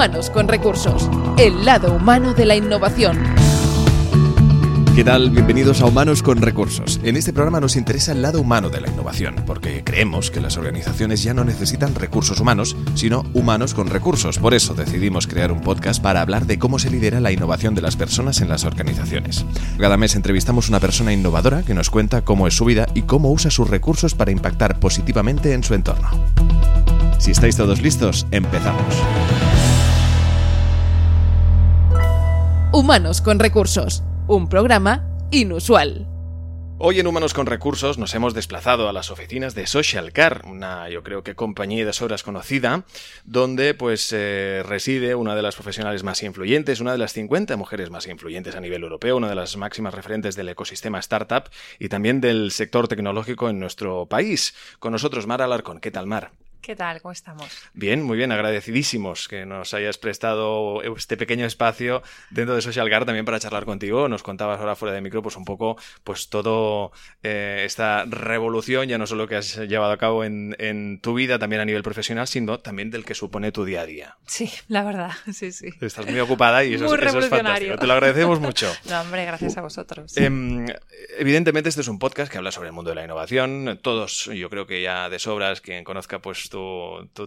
Humanos con Recursos, el lado humano de la innovación. ¿Qué tal? Bienvenidos a Humanos con Recursos. En este programa nos interesa el lado humano de la innovación, porque creemos que las organizaciones ya no necesitan recursos humanos, sino humanos con recursos. Por eso decidimos crear un podcast para hablar de cómo se lidera la innovación de las personas en las organizaciones. Cada mes entrevistamos una persona innovadora que nos cuenta cómo es su vida y cómo usa sus recursos para impactar positivamente en su entorno. Si estáis todos listos, empezamos. Humanos con Recursos, un programa inusual. Hoy en Humanos con Recursos nos hemos desplazado a las oficinas de Social Car, una yo creo que compañía de sobras conocida, donde pues eh, reside una de las profesionales más influyentes, una de las 50 mujeres más influyentes a nivel europeo, una de las máximas referentes del ecosistema startup y también del sector tecnológico en nuestro país. Con nosotros Mar Alarcón. ¿Qué tal, Mar? ¿Qué tal? ¿Cómo estamos? Bien, muy bien, agradecidísimos que nos hayas prestado este pequeño espacio dentro de Social Guard también para charlar contigo. Nos contabas ahora fuera de micro, pues un poco, pues todo eh, esta revolución, ya no solo que has llevado a cabo en, tu vida, también a nivel profesional, sino también del que supone tu día a día. Sí, la verdad, sí, sí. Estás muy ocupada y eso, es, eso es fantástico. Te lo agradecemos mucho. no, hombre, gracias a vosotros. Em, evidentemente, este es un podcast que habla sobre el mundo de la innovación. Todos, yo creo que ya de sobras, quien conozca pues tu,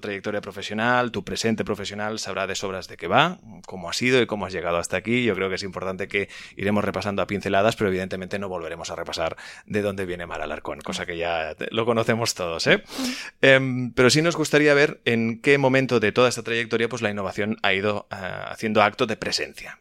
trayectoria profesional, tu presente profesional, sabrá de sobras de qué va, cómo ha sido y cómo has llegado hasta aquí. Yo creo que es importante que iremos repasando a pinceladas, pero evidentemente no volveremos a repasar de dónde viene Mar Alarcón, cosa que ya lo conocemos todos. ¿eh? Em, pero sí nos gustaría ver en qué momento de toda esta trayectoria pues la innovación ha ido eh, haciendo acto de presencia.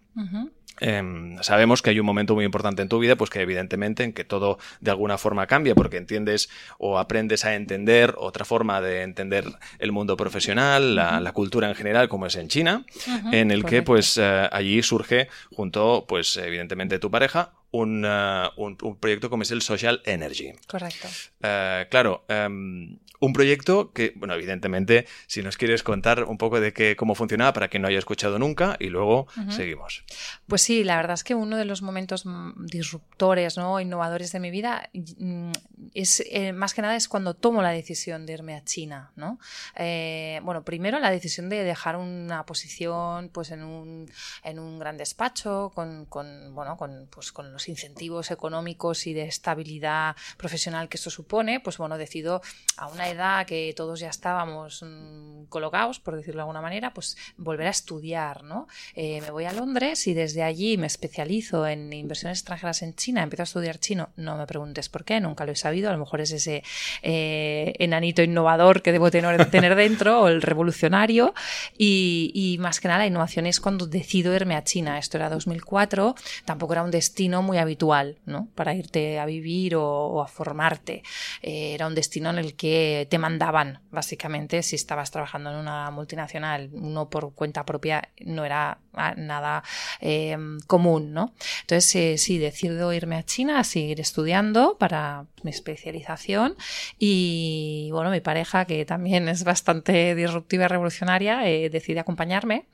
Em, sabemos que hay un momento muy importante en tu vida, pues que evidentemente en que todo de alguna forma cambia, porque entiendes o aprendes a entender otra forma de entender el mundo profesional, la, cultura en general, como es en China, en el que pues eh, allí surge junto, pues evidentemente tu pareja, un, eh, un, proyecto como es el Social Energy. Correcto. Eh, claro, em, un proyecto que, bueno, evidentemente, si nos quieres contar un poco de qué, cómo funcionaba para quien no haya escuchado nunca y luego seguimos. Pues sí, la verdad es que uno de los momentos disruptores, ¿no? innovadores de mi vida mm, es eh, más que nada es cuando tomo la decisión de irme a China, ¿no? bueno, primero la decisión de dejar una posición pues en un, en un gran despacho con, con bueno, con, pues, con los incentivos económicos y de estabilidad profesional que esto supone, pues bueno, decido a una edad que todos ya estábamos mm, colocados, por decirlo de alguna manera, pues volver a estudiar, ¿no? Eh, me voy a Londres y desde allí me especializo en inversiones extranjeras en China, empiezo a estudiar chino, no me preguntes por qué, nunca lo he sabido, a lo mejor es ese eh, enanito innovador que debo tener, tener dentro o el revolucionario. Y, y más que nada la innovación es cuando decido irme a China, esto era 2004, tampoco era un destino muy muy habitual ¿no? para irte a vivir o, a formarte. Eh, era un destino en el que te mandaban, básicamente, si estabas trabajando en una multinacional, uno por cuenta propia no era nada eh, común. ¿no? Entonces, eh, sí, decido irme a China a seguir estudiando para mi especialización y, bueno, mi pareja, que también es bastante disruptiva y revolucionaria, decide acompañarme.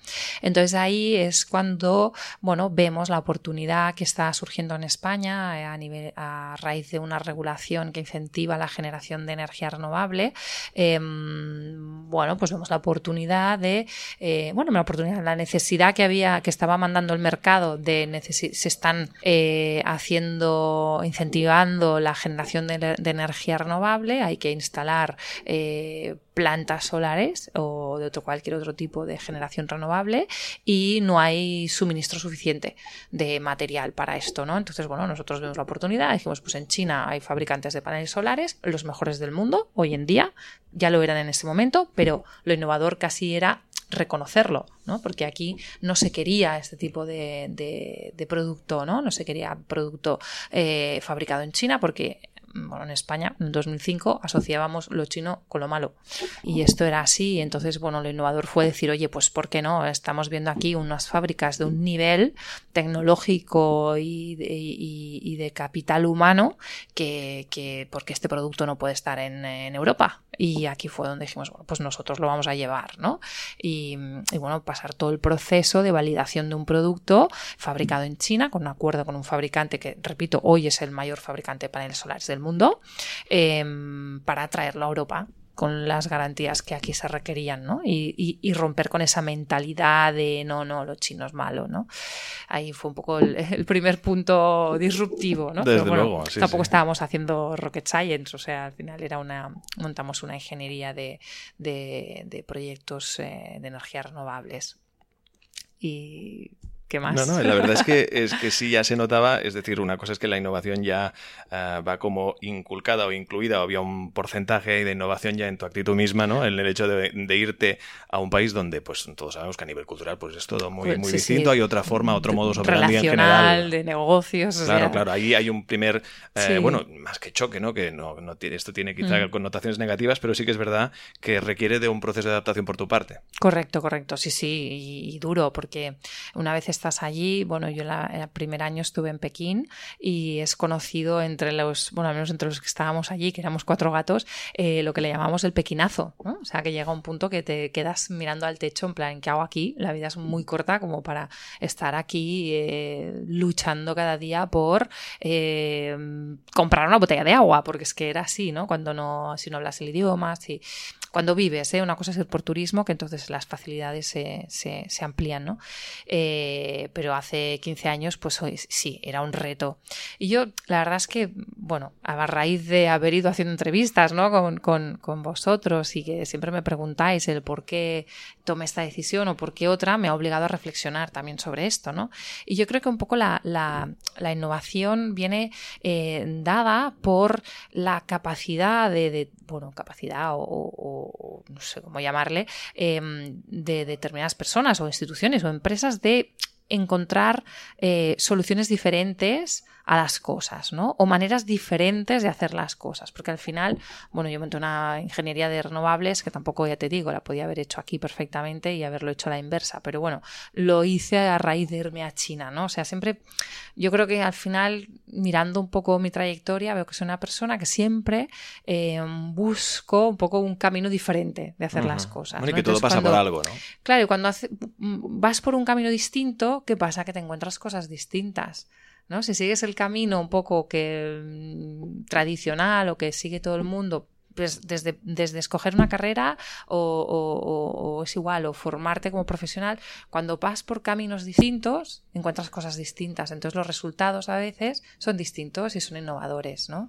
Entonces, ahí es cuando, bueno, vemos la oportunidad que está surgiendo en España eh, a, nivel, a raíz de una regulación que incentiva la generación de energía renovable, em, bueno, pues vemos la oportunidad de, eh, bueno, la oportunidad, la necesidad que había, que estaba mandando el mercado de se están eh, haciendo, incentivando la generación de, energía renovable, hay que instalar plantas solares o de otro cualquier otro tipo de generación renovable y no hay suministro suficiente de material para esto, ¿no? Entonces, bueno, nosotros vemos la oportunidad, dijimos, pues en China hay fabricantes de paneles solares, los mejores del mundo, hoy en día, ya lo eran en ese momento, pero lo innovador casi era reconocerlo, ¿no? Porque aquí no se quería este tipo de, producto, ¿no? No se quería producto eh, fabricado en China porque bueno, en España, en 2005, asociábamos lo chino con lo malo. Y esto era así. Entonces, bueno, lo innovador fue decir, oye, pues ¿por qué no? Estamos viendo aquí unas fábricas de un nivel tecnológico y de, capital humano que, que, porque este producto no puede estar en, Europa. Y aquí fue donde dijimos, bueno, pues nosotros lo vamos a llevar, ¿no? Y, y, bueno, pasar todo el proceso de validación de un producto fabricado en China con un acuerdo con un fabricante que, repito, hoy es el mayor fabricante de paneles solares del mundo, em, para traerlo a Europa con las garantías que aquí se requerían, ¿no? Y, y, romper con esa mentalidad de no, no, lo chino es malo, ¿no? Ahí fue un poco el, primer punto disruptivo, ¿no? Desde luego, sí, tampoco estábamos haciendo rocket science, o sea, al final era una, montamos una ingeniería de, de, proyectos eh, de energías renovables. Y más? No, no, la verdad es que, es que sí ya se notaba, es decir, una cosa es que la innovación ya eh, va como inculcada o incluida, o había un porcentaje de innovación ya en tu actitud misma, ¿no? En el hecho de, irte a un país donde, pues todos sabemos que a nivel cultural, pues es todo muy, pues muy distinto, hay otra forma, otro modo operandi en general. de negocios. Claro, claro, ahí hay un primer, eh, bueno, más que choque, ¿no? Que no, no tiene, esto tiene quizá mm. connotaciones negativas, pero sí que es verdad que requiere de un proceso de adaptación por tu parte. Correcto, correcto, sí, sí, y, y duro, porque una vez estás allí, bueno, yo el primer año estuve en Pekín y es conocido entre los, bueno, al menos entre los que estábamos allí, que éramos cuatro gatos, eh, lo que le llamamos el pequinazo, ¿no? O sea, que llega un punto que te quedas mirando al techo en plan, ¿qué hago aquí? La vida es muy corta como para estar aquí eh, luchando cada día por eh, comprar una botella de agua, porque es que era así, ¿no? Cuando no, si no hablas el idioma, si cuando vives, ¿eh? una cosa es ir por turismo, que entonces las facilidades se, se, amplían, ¿no? Eh, pero hace 15 años, pues sí, era un reto. Y yo, la verdad es que, bueno, a raíz de haber ido haciendo entrevistas, ¿no? Con, con, vosotros y que siempre me preguntáis el por qué tomé esta decisión o por qué otra, me ha obligado a reflexionar también sobre esto, ¿no? Y yo creo que un poco la, la, la innovación viene eh, dada por la capacidad de, de bueno, capacidad o no sé cómo llamarle, em, de determinadas personas o instituciones o empresas de encontrar eh, soluciones diferentes a las cosas, ¿no? O maneras diferentes de hacer las cosas, porque al final, bueno, yo monté una ingeniería de renovables que tampoco, ya te digo, la podía haber hecho aquí perfectamente y haberlo hecho a la inversa, pero bueno, lo hice a raíz de irme a China, ¿no? O sea, siempre, yo creo que al final, mirando un poco mi trayectoria, veo que soy una persona que siempre eh, busco un poco un camino diferente de hacer las cosas. Bueno, y que todo pasa por algo, ¿no? Claro, y cuando vas por un camino distinto, ¿qué pasa? Que te encuentras cosas distintas. ¿no? Si sigues el camino un poco que mm, tradicional o que sigue todo el mundo, pues desde, desde escoger una carrera o, es igual, o formarte como profesional, cuando vas por caminos distintos, encuentras cosas distintas. Entonces los resultados a veces son distintos y son innovadores, ¿no?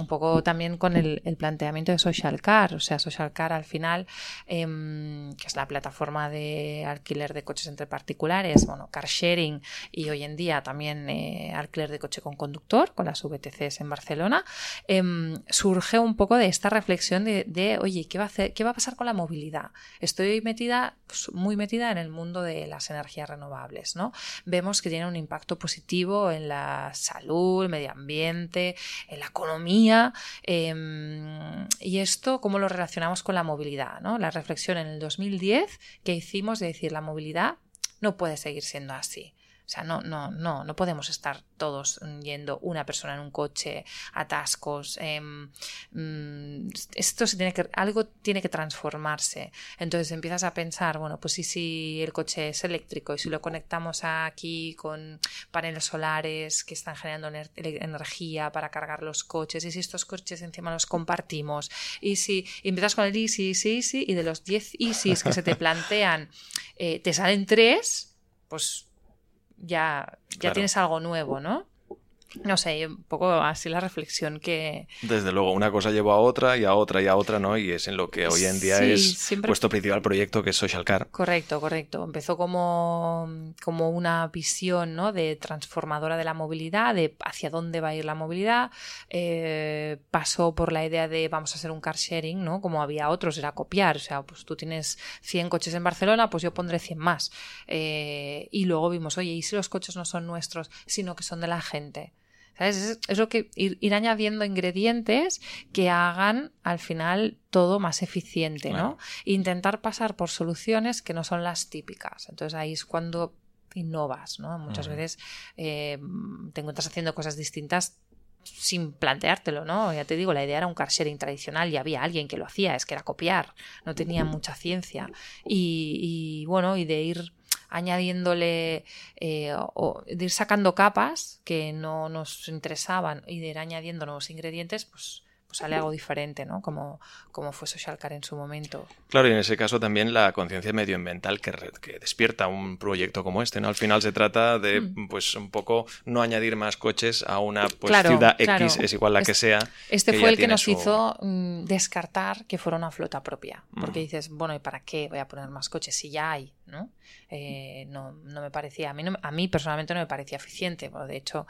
Un poco también con el, planteamiento de Social Car, o sea, Social Car al final, em, que es la plataforma de alquiler de coches entre particulares, bueno, car sharing y hoy en día también eh, alquiler de coche con conductor, con las VTCs en Barcelona, em, surge un poco de esta reflexión reflexión de, oye, ¿qué va, a hacer, ¿qué va a pasar con la movilidad? Estoy metida, pues, muy metida en el mundo de las energías renovables, ¿no? Vemos que tiene un impacto positivo en la salud, el medio ambiente, en la economía. Em, y esto, ¿cómo lo relacionamos con la movilidad? ¿no? La reflexión en el 2010 que hicimos de decir la movilidad no puede seguir siendo así. O sea, no, no, no, no podemos estar todos yendo una persona en un coche, atascos. Em, mm, esto se tiene que, algo tiene que transformarse. Entonces empiezas a pensar, bueno, pues si el coche es eléctrico y si lo conectamos aquí con paneles solares que están generando energía para cargar los coches, y si estos coches encima los compartimos, y si empiezas con el easy, easy, easy, y de los 10 easys que se te plantean, eh, te salen 3, pues ya, ya tienes algo nuevo, ¿no? No sé, un poco así la reflexión que... Desde luego, una cosa llevó a otra y a otra y a otra, ¿no? Y es en lo que hoy en día es vuestro principal proyecto, que es Social Car. Correcto, correcto. Empezó como, como una visión, ¿no? De transformadora de la movilidad, de hacia dónde va a ir la movilidad. Eh, pasó por la idea de vamos a hacer un car sharing, ¿no? Como había otros, era copiar. O sea, pues tú tienes 100 coches en Barcelona, pues yo pondré 100 más. Eh, y luego vimos, oye, ¿y si los coches no son nuestros, sino que son de la gente? Es, lo que ir, añadiendo ingredientes que hagan al final todo más eficiente, ¿no? Intentar pasar por soluciones que no son las típicas. Entonces ahí es cuando innovas, ¿no? Muchas veces eh, te encuentras haciendo cosas distintas sin planteártelo, ¿no? Ya te digo, la idea era un car sharing tradicional y había alguien que lo hacía, es que era copiar, no tenía mucha ciencia. Y, y bueno, y de ir añadiéndole eh, o de ir sacando capas que no nos interesaban y de ir añadiendo nuevos ingredientes, pues, sale algo diferente, ¿no? Como, como fue Social Car en su momento. Claro, y en ese caso también la conciencia medioambiental que, que, despierta un proyecto como este, ¿no? Al final se trata de, mm. pues, un poco no añadir más coches a una pues, ciudad X, es igual la que sea. Este fue el que nos hizo mm, descartar que fuera una flota propia, porque mm. dices, bueno, ¿y para qué voy a poner más coches si ya hay, ¿no? Eh, no, no, me parecía, a mí, a mí personalmente no me parecía eficiente, de hecho,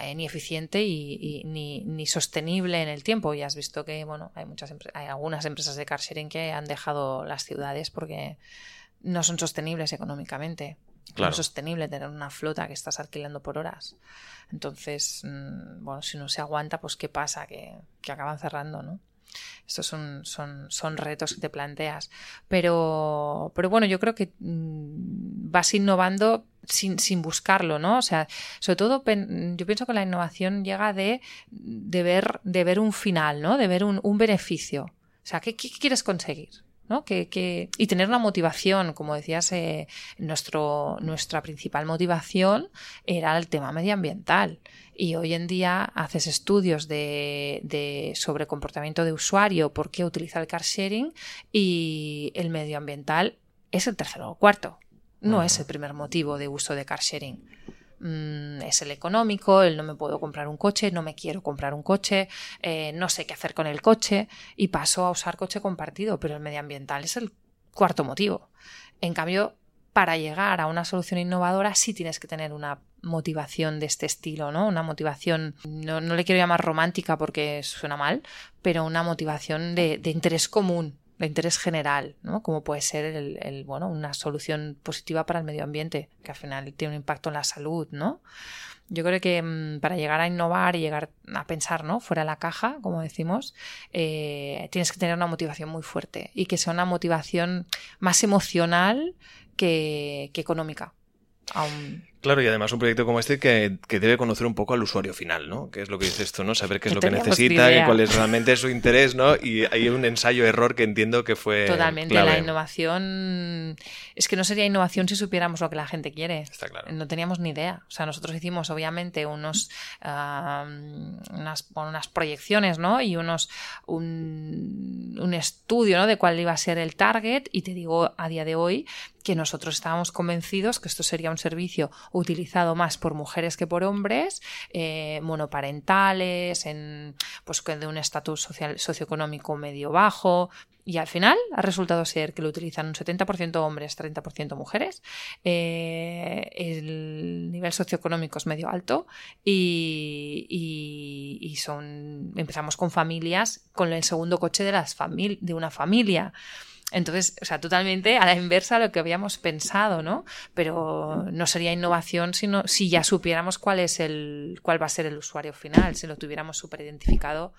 eh, ni eficiente y, ni, ni, sostenible en el tiempo. Ya has visto que, bueno, hay, muchas hay algunas empresas de car sharing que han dejado las ciudades porque no son sostenibles económicamente. No es sostenible tener una flota que estás alquilando por horas. Entonces, mm, bueno, si no se aguanta, pues ¿qué pasa? Que, que acaban cerrando, ¿no? Estos son, son, son retos que te planteas. Pero, pero bueno, yo creo que mm, vas innovando sin, sin, buscarlo, ¿no? O sea, sobre todo yo pienso que la innovación llega de, de, ver, de ver un final, ¿no? De ver un, un beneficio. O sea, ¿qué, qué quieres conseguir? ¿no? Que, que, y tener una motivación, como decías, eh, nuestro, nuestra principal motivación era el tema medioambiental. Y hoy en día haces estudios de, de, sobre comportamiento de usuario, por qué utiliza el car sharing y el medioambiental es el tercero o cuarto. No es el primer motivo de uso de car sharing. Mm, es el económico, el no me puedo comprar un coche, no me quiero comprar un coche, eh, no sé qué hacer con el coche y paso a usar coche compartido, pero el medioambiental es el cuarto motivo. En cambio, para llegar a una solución innovadora sí tienes que tener una motivación de este estilo, ¿no? Una motivación, no, le quiero llamar romántica porque suena mal, pero una motivación de, interés común, de interés general, ¿no? Como puede ser el, bueno, una solución positiva para el medio ambiente, que al final tiene un impacto en la salud, ¿no? Yo creo que mm, para llegar a innovar y llegar a pensar ¿no? fuera de la caja, como decimos, eh, tienes que tener una motivación muy fuerte y que sea una motivación más emocional que, que económica. Aún Claro, y además un proyecto como este que, debe conocer un poco al usuario final, ¿no? Que es lo que dices tú, ¿no? Saber qué es lo que necesita y cuál es realmente su interés, ¿no? Y hay un ensayo-error que entiendo que fue. Totalmente. La innovación. Es que no sería innovación si supiéramos lo que la gente quiere. Está claro. No teníamos ni idea. O sea, nosotros hicimos, obviamente, unos. unas, unas proyecciones, ¿no? Y unos. Un, un estudio, ¿no? De cuál iba a ser el target. Y te digo a día de hoy que nosotros estábamos convencidos que esto sería un servicio utilizado más por mujeres que por hombres, eh, monoparentales, en, pues de un estatus social, socioeconómico medio bajo, y al final ha resultado ser que lo utilizan un 70% hombres, 30% mujeres. Eh, el nivel socioeconómico es medio alto y, y, son empezamos con familias con el segundo coche de, las de una familia. Entonces, o sea, totalmente a la inversa de lo que habíamos pensado, ¿no? Pero no sería innovación sino si ya supiéramos cuál es el, cuál va a ser el usuario final, si lo tuviéramos súper identificado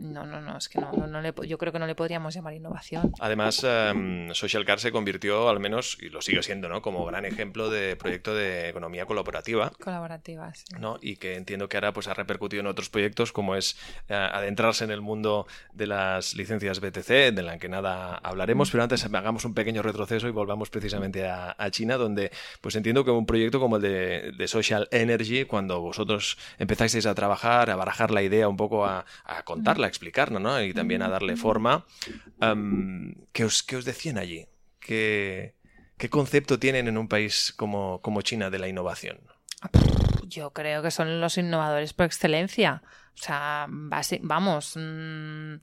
no, no, no, es que no, no, le, yo creo que no le podríamos llamar innovación. Además, em, Social Car se convirtió, al menos, y lo sigue siendo, ¿no? Como gran ejemplo de proyecto de economía colaborativa. Colaborativa, sí. ¿no? Y que entiendo que ahora pues, ha repercutido en otros proyectos, como es eh, adentrarse en el mundo de las licencias BTC, de la que nada hablaremos, mm. pero antes hagamos un pequeño retroceso y volvamos precisamente a, China, donde pues entiendo que un proyecto como el de, Social Energy, cuando vosotros empezasteis a trabajar, a barajar la idea un poco, a, a contarla, explicarnos, ¿no? Y también a darle forma. ¿qué, os, os, decían allí? ¿Qué, ¿Qué, concepto tienen en un país como, como China de la innovación? Yo creo que son los innovadores por excelencia. O sea, vamos. Mmm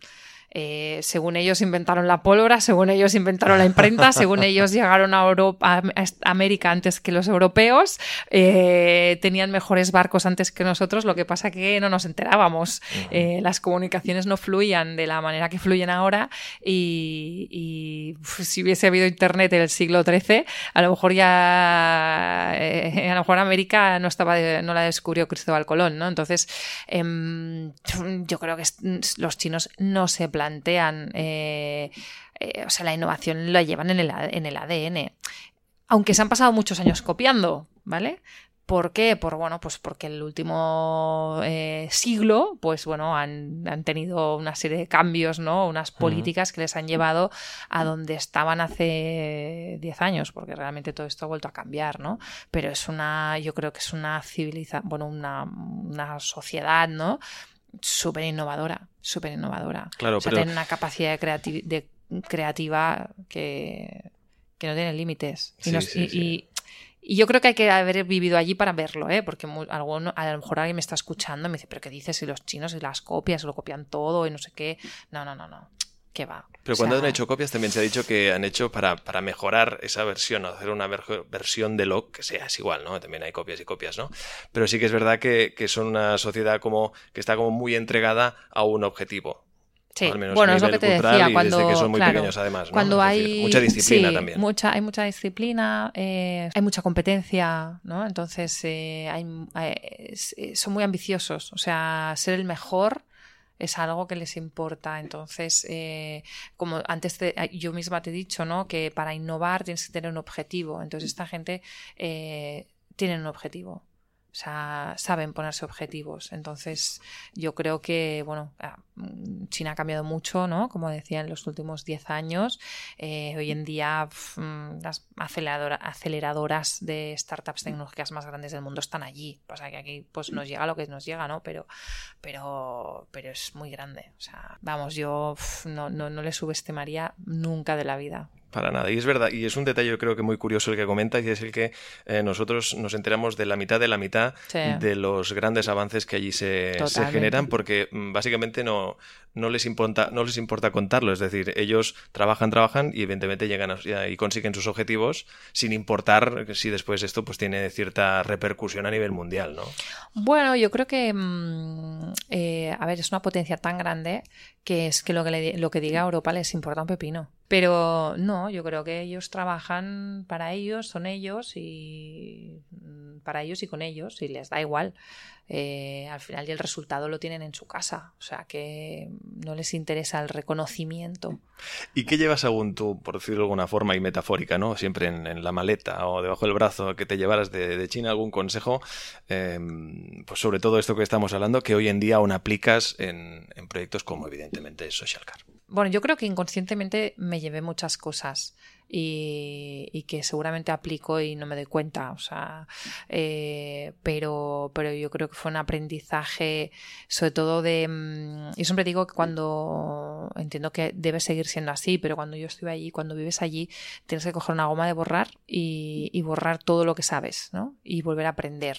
eh, según ellos inventaron la pólvora, según ellos inventaron la imprenta, según ellos llegaron a, Europa, a América antes que los europeos, eh, tenían mejores barcos antes que nosotros, lo que pasa que no nos enterábamos. Eh, las comunicaciones no fluían de la manera que fluyen ahora y, si hubiese habido internet en el siglo XIII, a lo mejor ya, a lo mejor América no estaba, no la descubrió Cristóbal Colón, ¿no? Entonces, em, yo creo que los chinos no se plantean, eh, eh, o sea, la innovación la llevan en el, en el ADN. Aunque se han pasado muchos años copiando, ¿vale? ¿Por qué? Por, bueno, pues porque el último eh, siglo, pues bueno, han, tenido una serie de cambios, ¿no? Unas políticas que les han llevado a donde estaban hace 10 años, porque realmente todo esto ha vuelto a cambiar, ¿no? Pero es una, yo creo que es una civilización, bueno, una, una sociedad, ¿no? Súper innovadora, súper innovadora. Claro, o sea, pero- tiene una capacidad de, creati- de creativa que, que no tiene límites. Y, Sí, nos- sí, y- sí. y- y yo creo que hay que haber vivido allí para verlo, ¿eh? porque mu- alguno- a lo mejor alguien me está escuchando y me dice, pero ¿qué dices? Si los chinos y las copias, lo copian todo y no sé qué. No, no, no, no. ¿Qué va? Pero O cuando sea, han hecho copias también se ha dicho que han hecho para, para mejorar esa versión o hacer una ver- versión de lo que sea, es igual, ¿no? También hay copias y copias, ¿no? Pero sí que es verdad que, que son una sociedad como que está como muy entregada a un objetivo. Sí, al menos bueno, es lo que te decía cuando desde que son muy claro, pequeños además, ¿no? Cuando hay decir, mucha disciplina sí, también. Mucha, hay mucha disciplina, eh, hay mucha competencia, ¿no? Entonces eh, hay, es- eh, son muy ambiciosos. O sea, ser el mejor es algo que les importa. Entonces, eh, como antes te- yo misma te he dicho, ¿no? Que para innovar tienes que tener un objetivo. Entonces, esta gente eh, tiene un objetivo. O sea, saben ponerse objetivos. Entonces, yo creo que, bueno, ah, China ha cambiado mucho, ¿no? Como decía, en los últimos 10 años. Eh, hoy en día, mm, las aceleradora- aceleradoras de startups tecnológicas más grandes del mundo están allí. Pasa que aquí, pues, nos llega lo que nos llega, ¿no? Pero, pero, pero es muy grande. O sea, vamos, yo no, no, no le subestimaría nunca de la vida. Para nada. Y es verdad, y es un detalle yo creo que muy curioso el que comentas, y es el que eh, nosotros nos enteramos de la mitad de la mitad Sí. de los grandes avances que allí se, se generan, porque mm, básicamente no, no, les importa, no les importa contarlo. Es decir, ellos trabajan, trabajan y evidentemente llegan a- y consiguen sus objetivos sin importar si después esto pues tiene cierta repercusión a nivel mundial, ¿no? Bueno, yo creo que, mm, eh, a ver, es una potencia tan grande que es que lo que, le- lo que diga Europa les importa un pepino. Pero no, yo creo que ellos trabajan para ellos, son ellos y mm, para ellos y con ellos y les da igual. Eh, al final y el resultado lo tienen en su casa, o sea que no les interesa el reconocimiento. ¿Y qué llevas según tú, por decirlo de alguna forma y metafórica, ¿no? Siempre en, la maleta o debajo del brazo que te llevaras de, de China algún consejo, eh, pues sobre todo esto que estamos hablando, que hoy en día aún aplicas en, en proyectos como evidentemente Social Car. Bueno, yo creo que inconscientemente me llevé muchas cosas y, que seguramente aplico y no me doy cuenta, o sea, eh, pero, pero yo creo que fue un aprendizaje sobre todo de... mm, Yo siempre digo que cuando entiendo que debe seguir siendo así, pero cuando yo estuve allí, cuando vives allí, tienes que coger una goma de borrar y, y borrar todo lo que sabes, ¿no? Y volver a aprender.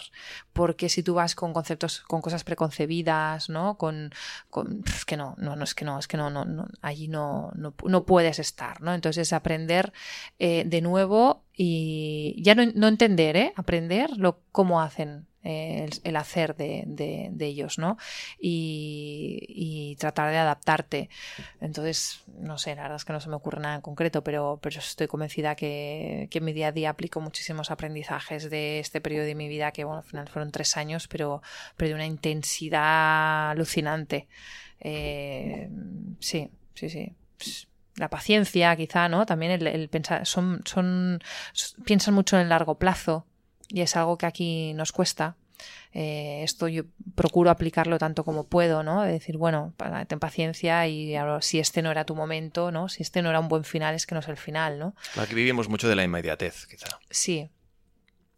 Porque si tú vas con conceptos, con cosas preconcebidas, ¿no? Con, con es que no, no, no es que no, es que no, no, no allí no, no, no puedes estar, ¿no? Entonces aprender eh, de nuevo y ya no, entender, ¿eh? Aprender lo, cómo hacen eh, el, hacer de, de, ellos, ¿no? Y, tratar de adaptarte. Entonces, no sé, la verdad es que no se me ocurre nada en concreto, pero, pero estoy convencida que, que en mi día a día aplico muchísimos aprendizajes de este periodo de mi vida, que bueno, al final fueron tres años, pero, pero de una intensidad alucinante. Eh, sí, sí, sí. La paciencia, quizá, ¿no? También el, el pensar, son, son, piensan mucho en el largo plazo y es algo que aquí nos cuesta. Eh, esto yo procuro aplicarlo tanto como puedo, ¿no? De decir, bueno, para- ten paciencia y ahora, si este no era tu momento, ¿no? Si este no era un buen final, es que no es el final, ¿no? Aquí vivimos mucho de la inmediatez, quizá. Sí,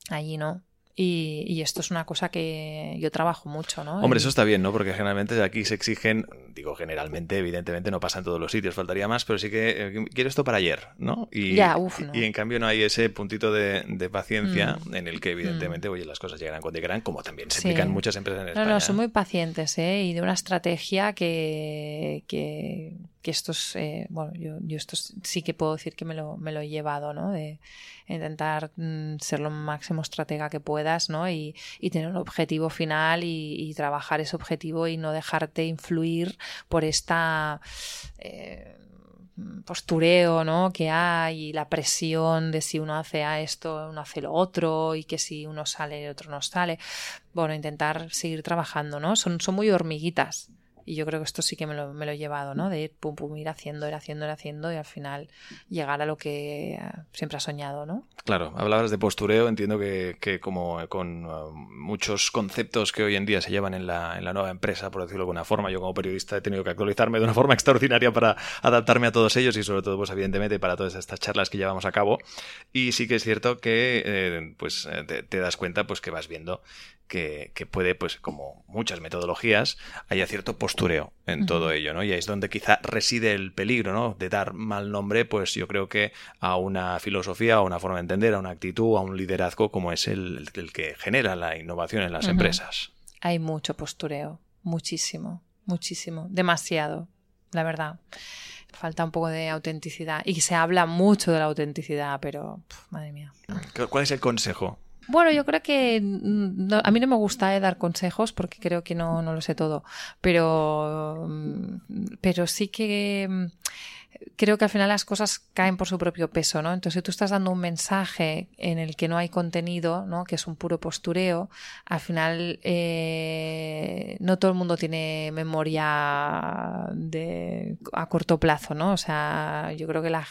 allí no. Y, y esto es una cosa que yo trabajo mucho, ¿no? Hombre, eso está bien, ¿no? Porque generalmente aquí se exigen, digo generalmente, evidentemente no pasa en todos los sitios, faltaría más, pero sí que eh, quiero esto para ayer, ¿no? Y, Ya, uf, no. y en cambio no hay ese puntito de, de paciencia Mm. en el que evidentemente, oye, las cosas llegarán cuando llegarán, como también se Sí. aplican muchas empresas en No, España. no, son muy pacientes, ¿eh? Y de una estrategia que, que, que estos, eh, bueno, yo, yo esto sí que puedo decir que me lo, me lo he llevado, ¿no? De intentar mm, ser lo máximo estratega que puedas, ¿no? Y, y tener un objetivo final y, y trabajar ese objetivo y no dejarte influir por esta... eh, postureo ¿no? que hay y la presión de si uno hace a esto, uno hace lo otro y que si uno sale, el otro no sale. Bueno, intentar seguir trabajando, ¿no? Son, son muy hormiguitas. Y yo creo que esto sí que me lo, me lo he llevado, ¿no? De ir pum pum, ir haciendo, ir haciendo, ir haciendo y al final llegar a lo que eh, siempre has soñado, ¿no? Claro, hablabas de postureo, entiendo que, que como con uh, muchos conceptos que hoy en día se llevan en la, en la nueva empresa, por decirlo de alguna forma, yo como periodista he tenido que actualizarme de una forma extraordinaria para adaptarme a todos ellos y sobre todo, pues evidentemente, para todas estas charlas que llevamos a cabo. Y sí que es cierto que, eh, pues, eh, te, te das cuenta, pues, que vas viendo que, puede, pues como muchas metodologías, haya cierto postureo en todo ello, ¿no? Y ahí es donde quizá reside el peligro, ¿no? De dar mal nombre, pues yo creo que a una filosofía, a una forma de entender, a una actitud, a un liderazgo como es el, el que genera la innovación en las empresas. Hay mucho postureo, muchísimo, muchísimo, demasiado, la verdad falta un poco de autenticidad. Y se habla mucho de la autenticidad, pero madre mía. ¿Cuál es el consejo? Bueno, yo creo que mm, a mí no me gusta eh, dar consejos porque creo que no, no lo sé todo, pero, mm, pero sí que mm, creo que al final las cosas caen por su propio peso, ¿no? Entonces, si tú estás dando un mensaje en el que no hay contenido, ¿no? Que es un puro postureo, al final eh, no todo el mundo tiene memoria de, a corto plazo, ¿no? O sea, yo creo que la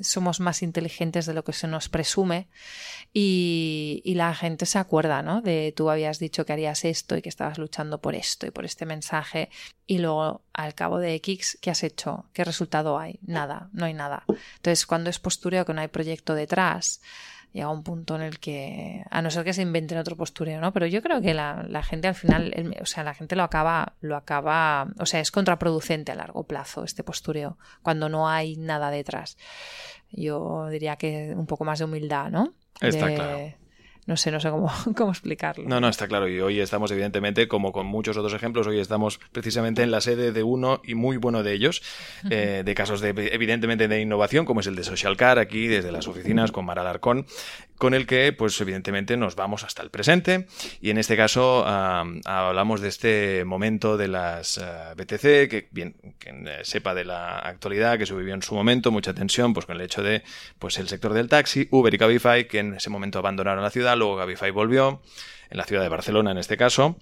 somos más inteligentes de lo que se nos presume y, y la gente se acuerda, ¿no? De tú habías dicho que harías esto y que estabas luchando por esto y por este mensaje y luego al cabo de X, ¿qué has hecho? ¿Qué resultado hay? Nada, no hay nada. Entonces, cuando es postureo que no hay proyecto detrás, llega un punto en el que, a no ser que se inventen otro postureo, ¿no? Pero yo creo que la, gente al final, o sea, la gente lo acaba, lo acaba, o sea, es contraproducente a largo plazo este postureo, cuando no hay nada detrás. Yo diría que un poco más de humildad, ¿no? Está claro no sé, no sé cómo, cómo explicarlo. No, no, está claro. Y hoy estamos, evidentemente, como con muchos otros ejemplos, hoy estamos precisamente en la sede de uno y muy bueno de ellos, eh, de casos de, evidentemente, de innovación, como es el de Social Car, aquí desde las oficinas con Mara Alarcón, con el que, pues, evidentemente, nos vamos hasta el presente. Y en este caso, hablamos de este momento de las eh, BTC, que bien, quien eh, sepa de la actualidad, que se vivió en su momento, mucha tensión, pues con el hecho de, pues, el sector del taxi, Uber y Cabify, que en ese momento abandonaron la ciudad luego Cabify volvió, en la ciudad de Barcelona en este caso,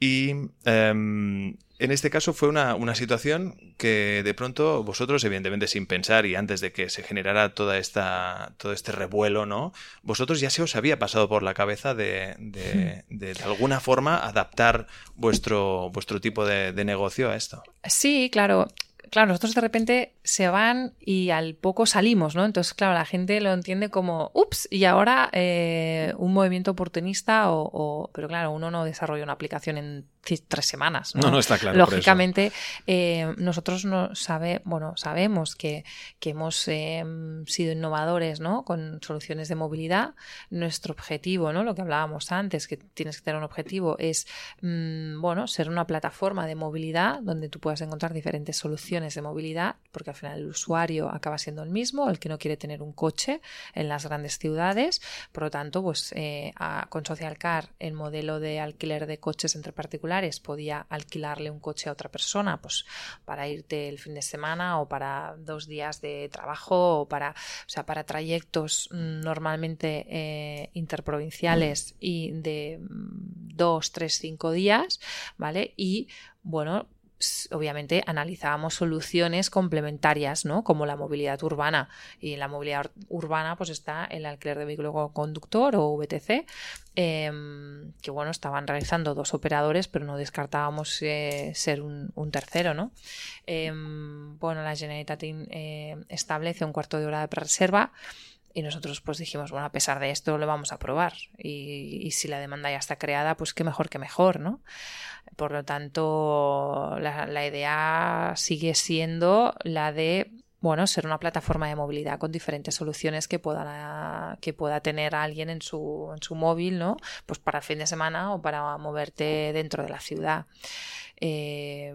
y em, en este caso fue una, situación que de pronto vosotros, evidentemente sin pensar y antes de que se generara toda esta, todo este revuelo, ¿no? Vosotros ya se os había pasado por la cabeza de, de, de, alguna forma adaptar vuestro, vuestro tipo de, de negocio a esto. Sí, claro claro, nosotros de repente se van y al poco salimos, ¿no? Entonces, claro, la gente lo entiende como, ups, y ahora eh, un movimiento oportunista o, Pero claro, uno no desarrolla una aplicación en tres semanas. No, no, está claro. Lógicamente, eh, nosotros no sabe, bueno, sabemos que, que hemos eh, sido innovadores ¿no? con soluciones de movilidad. Nuestro objetivo, ¿no? lo que hablábamos antes, que tienes que tener un objetivo, es mm, bueno, ser una plataforma de movilidad donde tú puedas encontrar diferentes soluciones de movilidad, porque al final el usuario acaba siendo el mismo, el que no quiere tener un coche en las grandes ciudades. Por lo tanto, pues eh, con Social Car, el modelo de alquiler de coches entre particulares, podía alquilarle un coche a otra persona, pues para irte el fin de semana o para dos días de trabajo o para, o sea, para trayectos mm, normalmente eh, interprovinciales y de mm, dos, tres, cinco días, ¿vale? Y bueno, obviamente analizábamos soluciones complementarias, ¿no? Como la movilidad urbana. Y en la movilidad urbana, pues está el alquiler de vehículo conductor o VTC, em, que bueno, estaban realizando dos operadores, pero no descartábamos eh, ser un, tercero, ¿no? Em, bueno, la Generalitat eh, establece un cuarto de hora de reserva y nosotros pues dijimos, bueno, a pesar de esto lo vamos a probar. Y, si la demanda ya está creada, pues qué mejor que mejor, ¿no? Por lo tanto, la, idea sigue siendo la de bueno, ser una plataforma de movilidad con diferentes soluciones que pueda, que pueda tener alguien en su, en su móvil, ¿no? Pues para el fin de semana o para moverte dentro de la ciudad. Eh,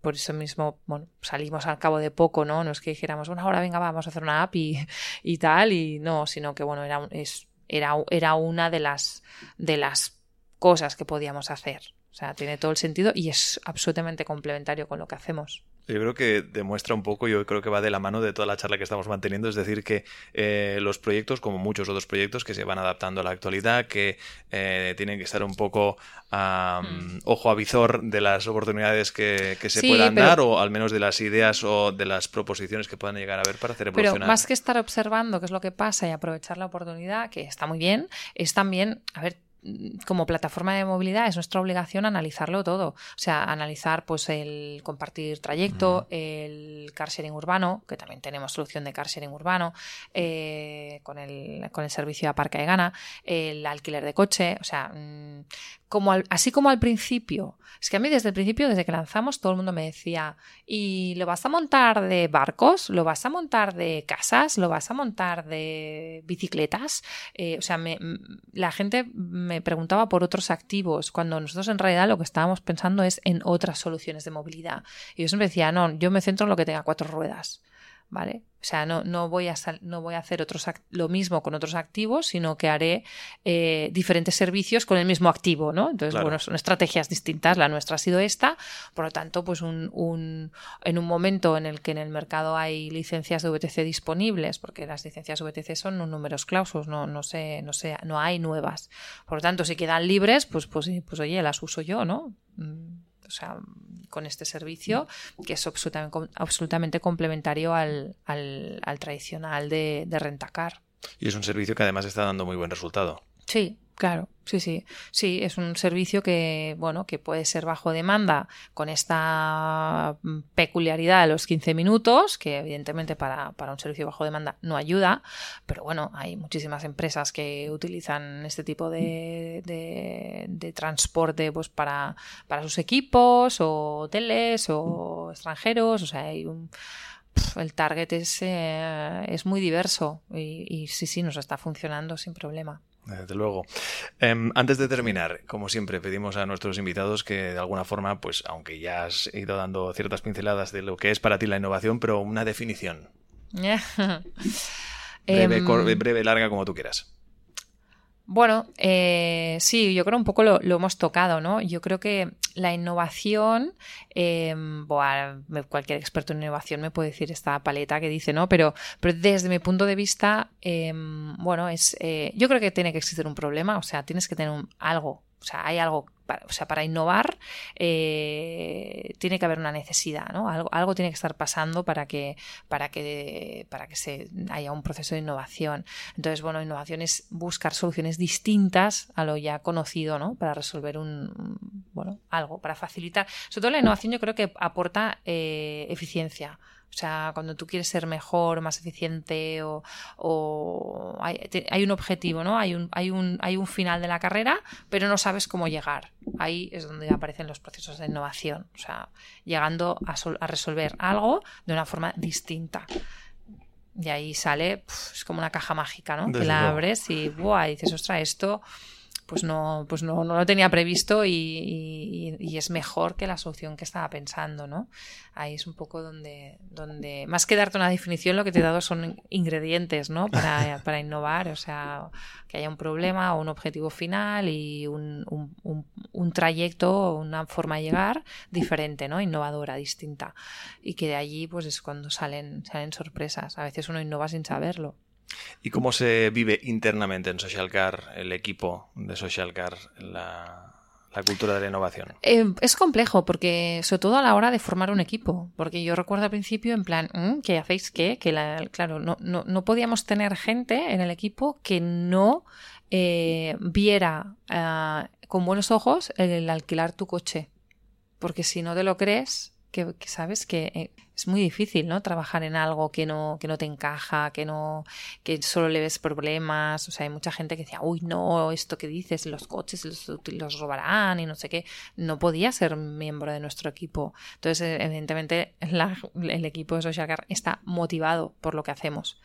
por eso mismo, bueno, salimos al cabo de poco, ¿no? No es que dijéramos, bueno, ahora venga, vamos a hacer una app y, y tal, y no, sino que, bueno, era, es, era, era una de las, de las cosas que podíamos hacer. O sea, tiene todo el sentido y es absolutamente complementario con lo que hacemos. Yo creo que demuestra un poco, yo creo que va de la mano de toda la charla que estamos manteniendo, es decir, que eh, los proyectos, como muchos otros proyectos, que se van adaptando a la actualidad, que eh, tienen que estar un poco mm. ojo a visor de las oportunidades que, se puedan dar, o al menos de las ideas o de las proposiciones que puedan llegar a ver para hacer evolucionar. Pero más que estar observando qué es lo que pasa y aprovechar la oportunidad, que está muy bien, es también, a ver, como plataforma de movilidad es nuestra obligación analizarlo todo. O sea, analizar pues el compartir trayecto, el car sharing urbano, que también tenemos solución de car sharing urbano, eh, con, el, con el servicio de aparca de gana, el alquiler de coche, o sea, como así como al principio. Es que a mí desde el principio, desde que lanzamos, todo el mundo me decía, ¿y lo vas a montar de barcos? ¿Lo vas a montar de casas? ¿Lo vas a montar de bicicletas? Eh, o sea, la gente me preguntaba por otros activos, cuando nosotros en realidad lo que estábamos pensando es en otras soluciones de movilidad. Y yo siempre decía, no, yo me centro en lo que tenga cuatro ruedas. ¿Vale? O sea, no, no, voy, a no voy a hacer otros lo mismo con otros activos, sino que haré eh, diferentes servicios con el mismo activo, ¿no? Entonces, bueno, son estrategias distintas. La nuestra ha sido esta. Por lo tanto, pues un, un, en un momento en el que en el mercado hay licencias de VTC disponibles, porque las licencias VTC son números clausos, no, no, sé, no, sé, no hay nuevas. Por lo tanto, si quedan libres, pues, pues, pues oye, las uso yo, ¿no? Mm o sea, con este servicio, que es absolutamente, complementario al, tradicional de, de rentacar. Y es un servicio que además está dando muy buen resultado. Sí, Claro, sí, sí. Sí, es un servicio que, bueno, que puede ser bajo demanda con esta peculiaridad de los 15 minutos, que evidentemente para, un servicio bajo demanda no ayuda, pero bueno, hay muchísimas empresas que utilizan este tipo de, de, transporte pues para, para sus equipos o hoteles o extranjeros, o sea, hay un el target es, eh, es muy diverso y, y, sí, sí, nos está funcionando sin problema. Desde luego. Em, antes de terminar, como siempre, pedimos a nuestros invitados que de alguna forma, pues aunque ya has ido dando ciertas pinceladas de lo que es para ti la innovación, pero una definición. breve, em, breve, larga, como tú quieras. Bueno, eh, sí, yo creo un poco lo, hemos tocado, ¿no? Yo creo que la innovación, eh, cualquier experto en innovación me puede decir esta paleta que dice, ¿no? Pero, pero desde mi punto de vista, em, bueno, es, eh, yo creo que tiene que existir un problema, o sea, tienes que tener algo, o sea, hay algo para, o sea, para innovar eh, tiene que haber una necesidad, ¿no? Algo, algo, tiene que estar pasando para que, para que, para que se haya un proceso de innovación. Entonces, bueno, innovación es buscar soluciones distintas a lo ya conocido, ¿no? Para resolver un, bueno, algo, para facilitar. Sobre todo la innovación yo creo que aporta eh, eficiencia. O sea, cuando tú quieres ser mejor, más eficiente o, hay, un objetivo, ¿no? Hay un, hay, un, hay un final de la carrera, pero no sabes cómo llegar. Ahí es donde aparecen los procesos de innovación. O sea, llegando a, resolver algo de una forma distinta. Y ahí sale, es como una caja mágica, ¿no? que la abres y, ¡buah! Y dices, ostras, esto pues no, pues no, no lo tenía previsto y, y, es mejor que la solución que estaba pensando, ¿no? Ahí es un poco donde, donde, más que darte una definición, lo que te he dado son ingredientes, ¿no? Para, para innovar, o sea, que haya un problema o un objetivo final y un, un, un, trayecto o una forma de llegar diferente, ¿no? Innovadora, distinta. Y que de allí, pues es cuando salen, salen sorpresas. A veces uno innova sin saberlo. ¿Y cómo se vive internamente en Socialcar, el equipo de Socialcar, la, la cultura de la innovación? Eh, es complejo, porque sobre todo a la hora de formar un equipo, porque yo recuerdo al principio en plan, mm, ¿qué hacéis qué? Que la, claro, no, no, no, podíamos tener gente en el equipo que no eh, viera eh, con buenos ojos el alquilar tu coche, porque si no te lo crees, que, sabes que eh, es muy difícil, ¿no? Trabajar en algo que no, que no te encaja, que no, que solo le ves problemas. O sea, hay mucha gente que decía, uy, no, esto que dices, los coches los, robarán y no sé qué. No podía ser miembro de nuestro equipo. Entonces, eh, evidentemente, el equipo de Social Car está motivado por lo que hacemos.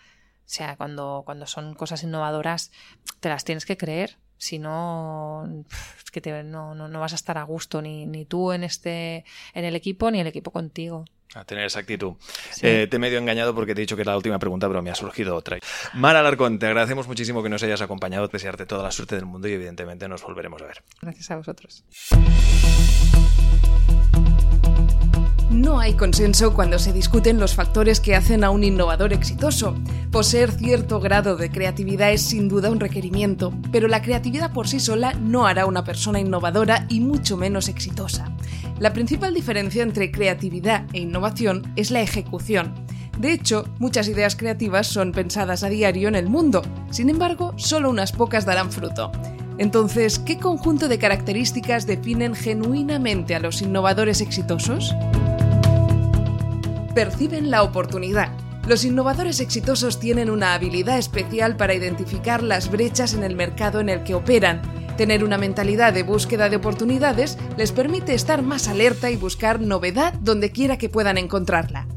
O sea, cuando, cuando son cosas innovadoras, te las tienes que creer si no, es que no, no, vas a estar a gusto ni, ni tú en, este, en el equipo ni el equipo contigo. A tener esa actitud. Eh, te he medio engañado porque te he dicho que era la última pregunta, pero me ha surgido otra. Mara Alarcón, te agradecemos muchísimo que nos hayas acompañado, desearte toda la suerte del mundo y evidentemente nos volveremos a ver. Gracias a vosotros. No hay consenso cuando se discuten los factores que hacen a un innovador exitoso. Poseer cierto grado de creatividad es sin duda un requerimiento, pero la creatividad por sí sola no hará una persona innovadora y mucho menos exitosa. La principal diferencia entre creatividad e innovación es la ejecución. De hecho, muchas ideas creativas son pensadas a diario en el mundo, sin embargo, solo unas pocas darán fruto. Entonces, ¿qué conjunto de características definen genuinamente a los innovadores exitosos? Perciben la oportunidad. Los innovadores exitosos tienen una habilidad especial para identificar las brechas en el mercado en el que operan. Tener una mentalidad de búsqueda de oportunidades les permite estar más alerta y buscar novedad donde quiera que puedan encontrarla.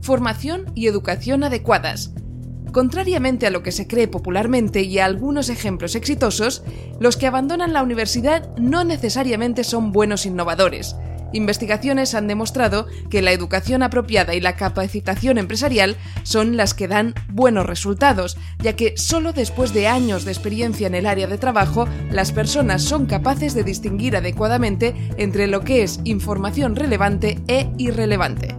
Formación y educación adecuadas. Contrariamente a lo que se cree popularmente y a algunos ejemplos exitosos, los que abandonan la universidad no necesariamente son buenos innovadores. Investigaciones han demostrado que la educación apropiada y la capacitación empresarial son las que dan buenos resultados, ya que solo después de años de experiencia en el área de trabajo, las personas son capaces de distinguir adecuadamente entre lo que es información relevante e irrelevante.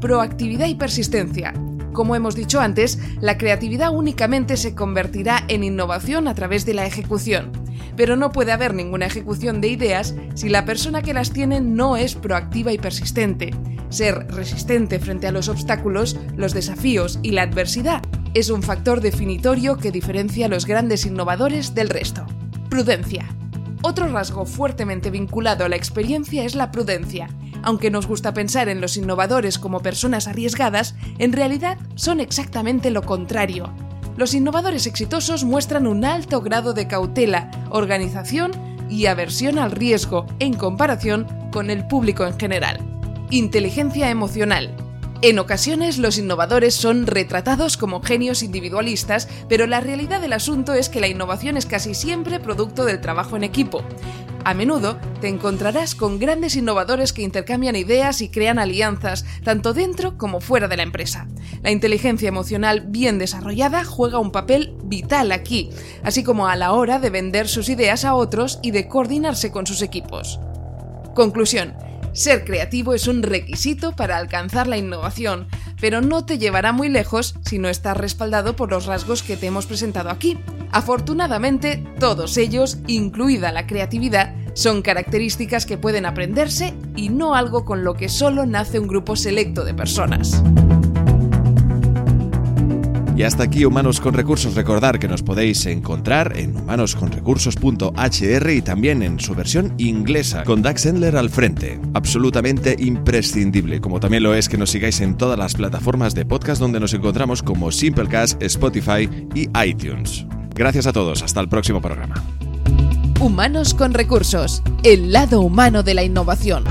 Proactividad y persistencia. Como hemos dicho antes, la creatividad únicamente se convertirá en innovación a través de la ejecución. Pero no puede haber ninguna ejecución de ideas si la persona que las tiene no es proactiva y persistente. Ser resistente frente a los obstáculos, los desafíos y la adversidad es un factor definitorio que diferencia a los grandes innovadores del resto. Prudencia. Otro rasgo fuertemente vinculado a la experiencia es la prudencia. Aunque nos gusta pensar en los innovadores como personas arriesgadas, en realidad son exactamente lo contrario. Los innovadores exitosos muestran un alto grado de cautela, organización y aversión al riesgo en comparación con el público en general. Inteligencia emocional. En ocasiones los innovadores son retratados como genios individualistas, pero la realidad del asunto es que la innovación es casi siempre producto del trabajo en equipo. A menudo te encontrarás con grandes innovadores que intercambian ideas y crean alianzas, tanto dentro como fuera de la empresa. La inteligencia emocional bien desarrollada juega un papel vital aquí, así como a la hora de vender sus ideas a otros y de coordinarse con sus equipos. Conclusión. Ser creativo es un requisito para alcanzar la innovación, pero no te llevará muy lejos si no estás respaldado por los rasgos que te hemos presentado aquí. Afortunadamente, todos ellos, incluida la creatividad, son características que pueden aprenderse y no algo con lo que solo nace un grupo selecto de personas. Y hasta aquí Humanos con Recursos. Recordar que nos podéis encontrar en humanosconrecursos.hr y también en su versión inglesa, con Dax Endler al frente. Absolutamente imprescindible, como también lo es que nos sigáis en todas las plataformas de podcast donde nos encontramos como Simplecast, Spotify y iTunes. Gracias a todos, hasta el próximo programa. Humanos con Recursos, el lado humano de la innovación.